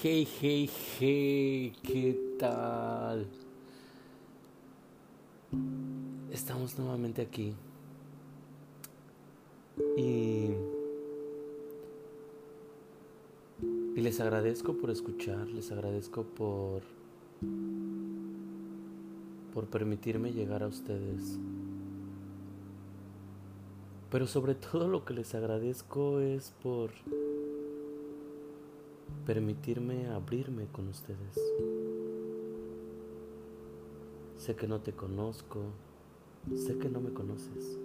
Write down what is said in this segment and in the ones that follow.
Hey, hey, hey, ¿qué tal? Estamos nuevamente aquí. Y, y les agradezco por escuchar, les agradezco por por permitirme llegar a ustedes. Pero sobre todo lo que les agradezco es por permitirme abrirme con ustedes. Sé que no te conozco, sé que no me conoces,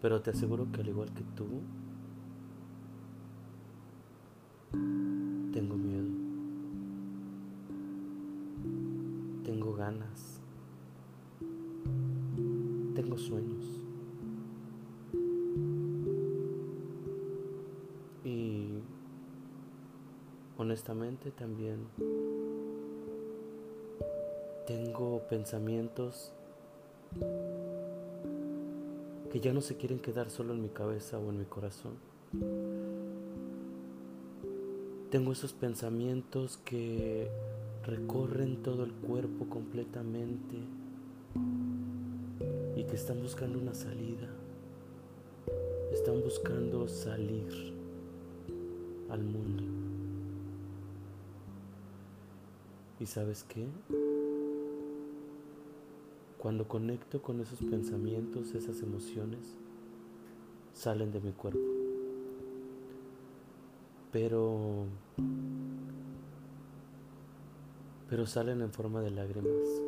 pero te aseguro que al igual que tú, tengo miedo, tengo ganas, tengo sueños. Honestamente también tengo pensamientos que ya no se quieren quedar solo en mi cabeza o en mi corazón. Tengo esos pensamientos que recorren todo el cuerpo completamente y que están buscando una salida. Están buscando salir al mundo. ¿Y sabes qué? Cuando conecto con esos pensamientos, esas emociones, salen de mi cuerpo. Pero... Pero salen en forma de lágrimas.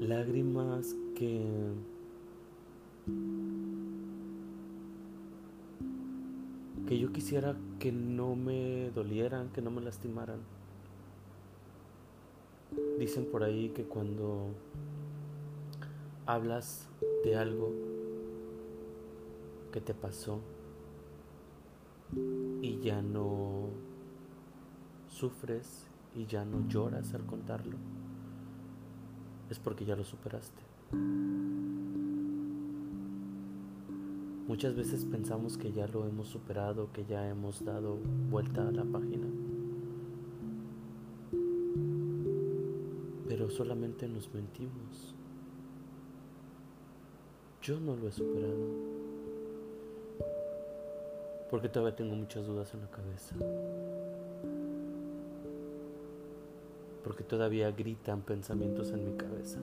Lágrimas que que yo quisiera que no me dolieran, que no me lastimaran. Dicen por ahí que cuando hablas de algo que te pasó y ya no sufres y ya no lloras al contarlo, es porque ya lo superaste. Muchas veces pensamos que ya lo hemos superado, que ya hemos dado vuelta a la página. Pero solamente nos mentimos. Yo no lo he superado. Porque todavía tengo muchas dudas en la cabeza. Porque todavía gritan pensamientos en mi cabeza.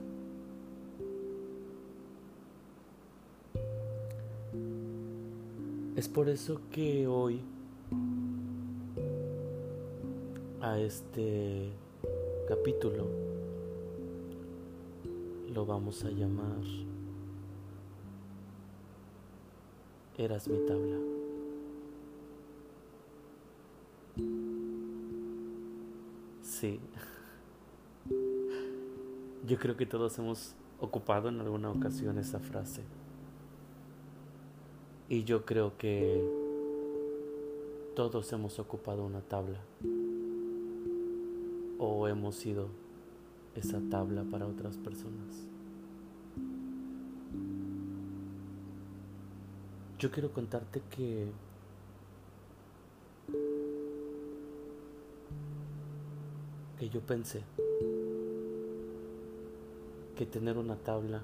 Es por eso que hoy a este capítulo lo vamos a llamar Eras mi tabla. Sí. Yo creo que todos hemos ocupado en alguna ocasión esa frase. Y yo creo que todos hemos ocupado una tabla o hemos sido esa tabla para otras personas. Yo quiero contarte que que yo pensé que tener una tabla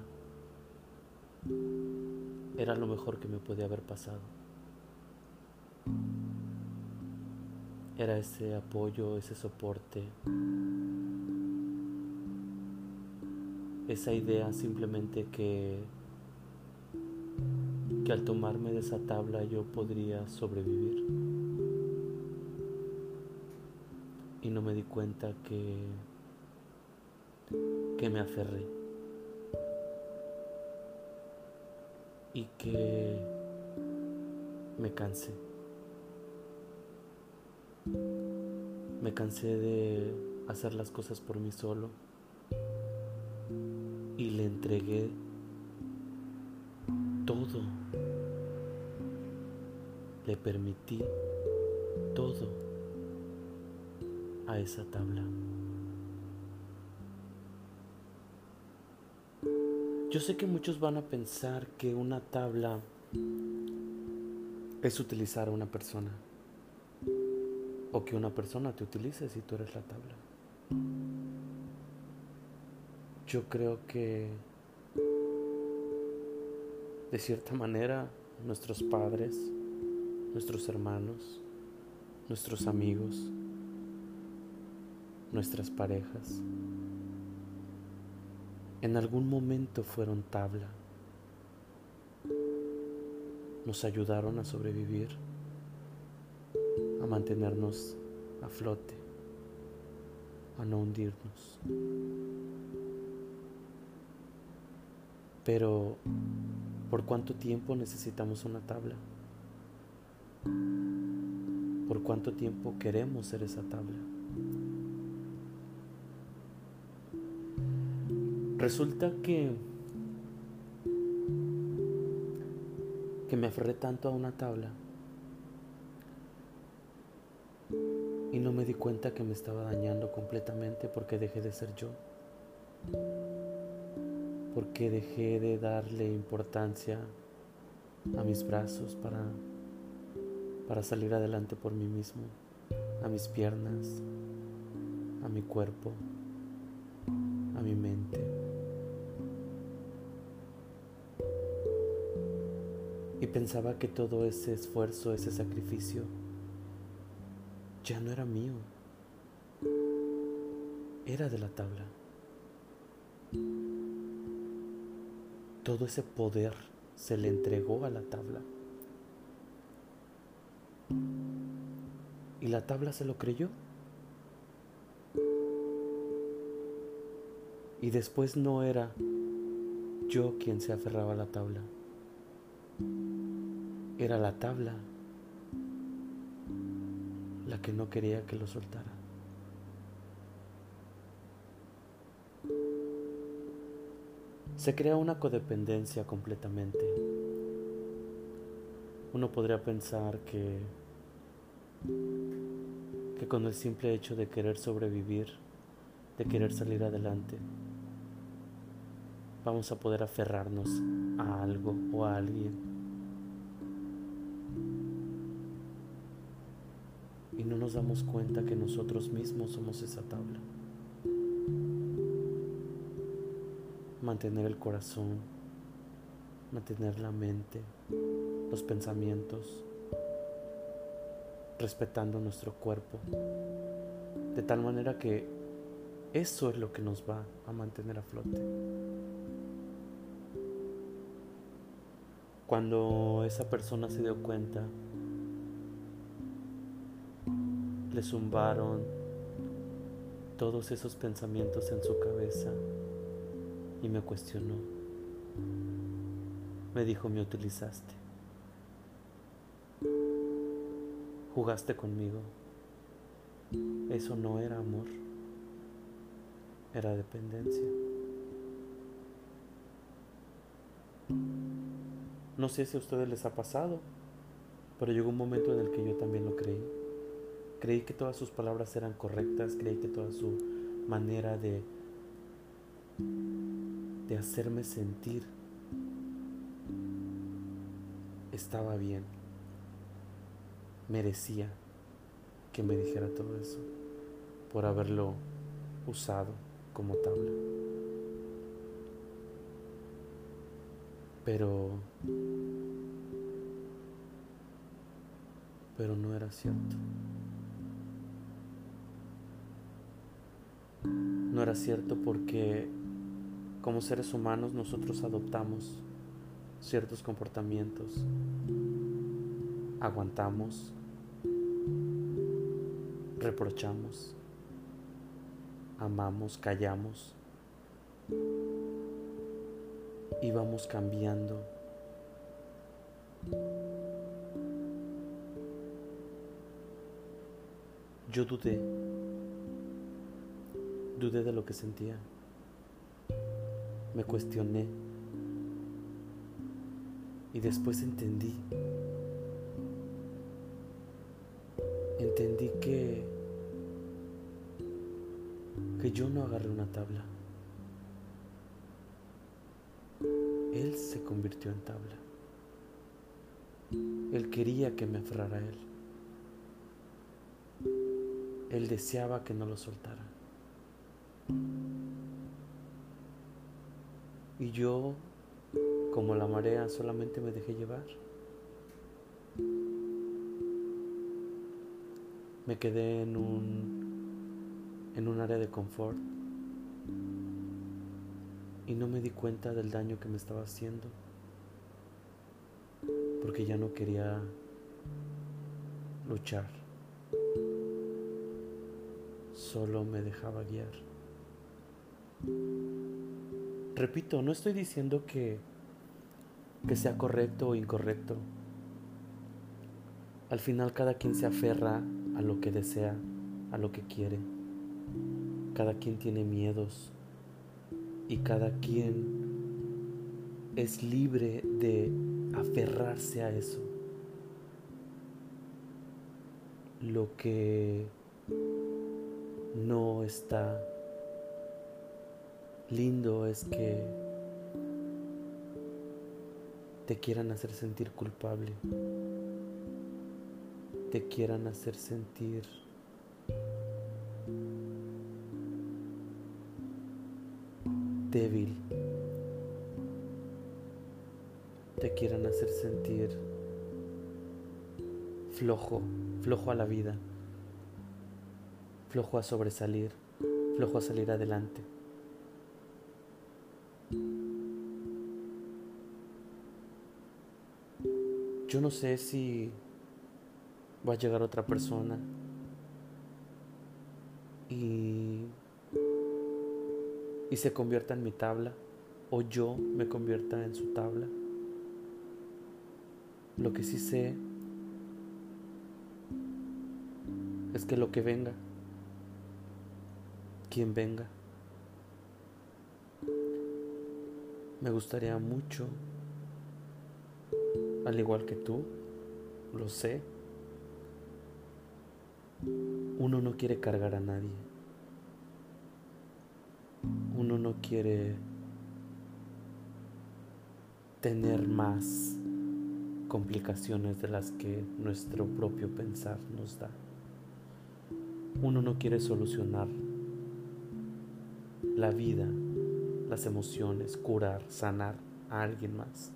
era lo mejor que me podía haber pasado. Era ese apoyo, ese soporte, esa idea simplemente que, que al tomarme de esa tabla yo podría sobrevivir. Y no me di cuenta que, que me aferré. Y que me cansé. Me cansé de hacer las cosas por mí solo y le entregué todo. Le permití todo a esa tabla. Yo sé que muchos van a pensar que una tabla es utilizar a una persona o que una persona te utilice si tú eres la tabla. Yo creo que de cierta manera nuestros padres, nuestros hermanos, nuestros amigos, nuestras parejas, en algún momento fueron tabla. Nos ayudaron a sobrevivir, a mantenernos a flote, a no hundirnos. Pero, ¿por cuánto tiempo necesitamos una tabla? ¿Por cuánto tiempo queremos ser esa tabla? Resulta que que me aferré tanto a una tabla y no me di cuenta que me estaba dañando completamente porque dejé de ser yo. Porque dejé de darle importancia a mis brazos para para salir adelante por mí mismo, a mis piernas, a mi cuerpo, a mi mente. Y pensaba que todo ese esfuerzo, ese sacrificio, ya no era mío, era de la tabla. Todo ese poder se le entregó a la tabla. ¿Y la tabla se lo creyó? Y después no era yo quien se aferraba a la tabla. Era la tabla la que no quería que lo soltara. Se crea una codependencia completamente. Uno podría pensar que que con el simple hecho de querer sobrevivir, de querer salir adelante, vamos a poder aferrarnos a algo o a alguien. No nos damos cuenta que nosotros mismos somos esa tabla. Mantener el corazón, mantener la mente, los pensamientos, respetando nuestro cuerpo, de tal manera que eso es lo que nos va a mantener a flote. Cuando esa persona se dio cuenta, le zumbaron todos esos pensamientos en su cabeza y me cuestionó. Me dijo, me utilizaste. Jugaste conmigo. Eso no era amor, era dependencia. No sé si a ustedes les ha pasado, pero llegó un momento en el que yo también lo creí. Creí que todas sus palabras eran correctas, creí que toda su manera de, de hacerme sentir estaba bien merecía que me dijera todo eso por haberlo usado como tabla. Pero pero no era cierto. No era cierto porque como seres humanos nosotros adoptamos ciertos comportamientos, aguantamos, reprochamos, amamos, callamos. Y vamos cambiando. Yo dudé, dudé de lo que sentía, me cuestioné y después entendí entendí que, que yo no agarré una tabla. Él se convirtió en tabla. Él quería que me aferrara a Él. Él deseaba que no lo soltara. Y yo, como la marea, solamente me dejé llevar. Me quedé en un, en un área de confort y no me di cuenta del daño que me estaba haciendo porque ya no quería luchar. Solo me dejaba guiar. Repito, no estoy diciendo que, que sea correcto o incorrecto. Al final cada quien se aferra a lo que desea, a lo que quiere. Cada quien tiene miedos y cada quien es libre de aferrarse a eso. Lo que no está lindo es que te quieran hacer sentir culpable, te quieran hacer sentir débil, te quieran hacer sentir flojo, flojo a la vida, flojo a sobresalir, flojo a salir adelante. Yo no sé si va a llegar otra persona y, y se convierta en mi tabla o yo me convierta en su tabla. Lo que sí sé es que lo que venga, quien venga, me gustaría mucho, al igual que tú, lo sé, uno no quiere cargar a nadie, uno no quiere tener más complicaciones de las que nuestro propio pensar nos da. Uno no quiere solucionar la vida, las emociones, curar, sanar a alguien más,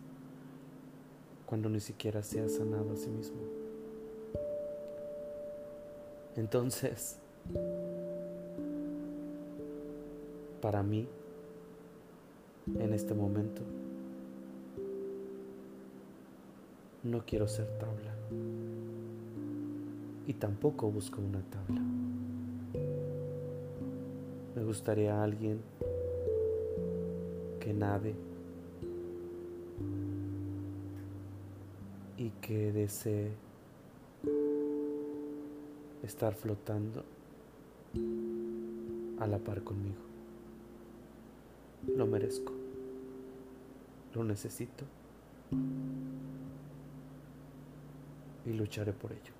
cuando ni siquiera se ha sanado a sí mismo. Entonces, para mí, en este momento, no quiero ser tabla. Y tampoco busco una tabla. Me gustaría alguien que nade y que desee estar flotando a la par conmigo. Lo merezco. Lo necesito y lucharé por ello.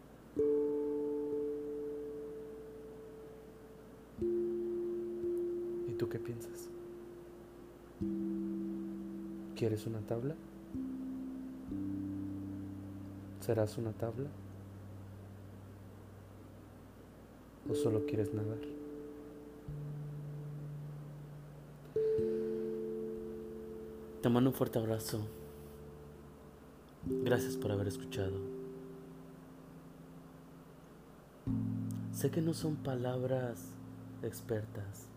¿Y tú qué piensas? ¿Quieres una tabla? ¿Serás una tabla? ¿O solo quieres nadar? Te mando un fuerte abrazo. Gracias por haber escuchado. Sé que no son palabras expertas.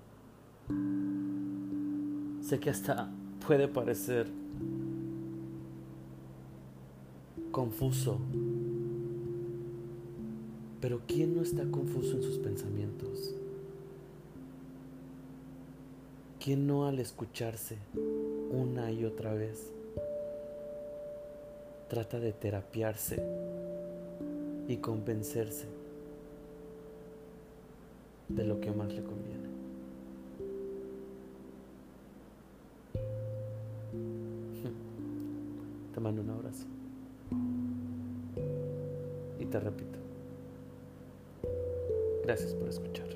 Sé que hasta puede parecer confuso. Pero ¿quién no está confuso en sus pensamientos? ¿Quién no al escucharse una y otra vez trata de terapiarse y convencerse de lo que más le conviene. Te mando un abrazo. Te repito, gracias por escuchar.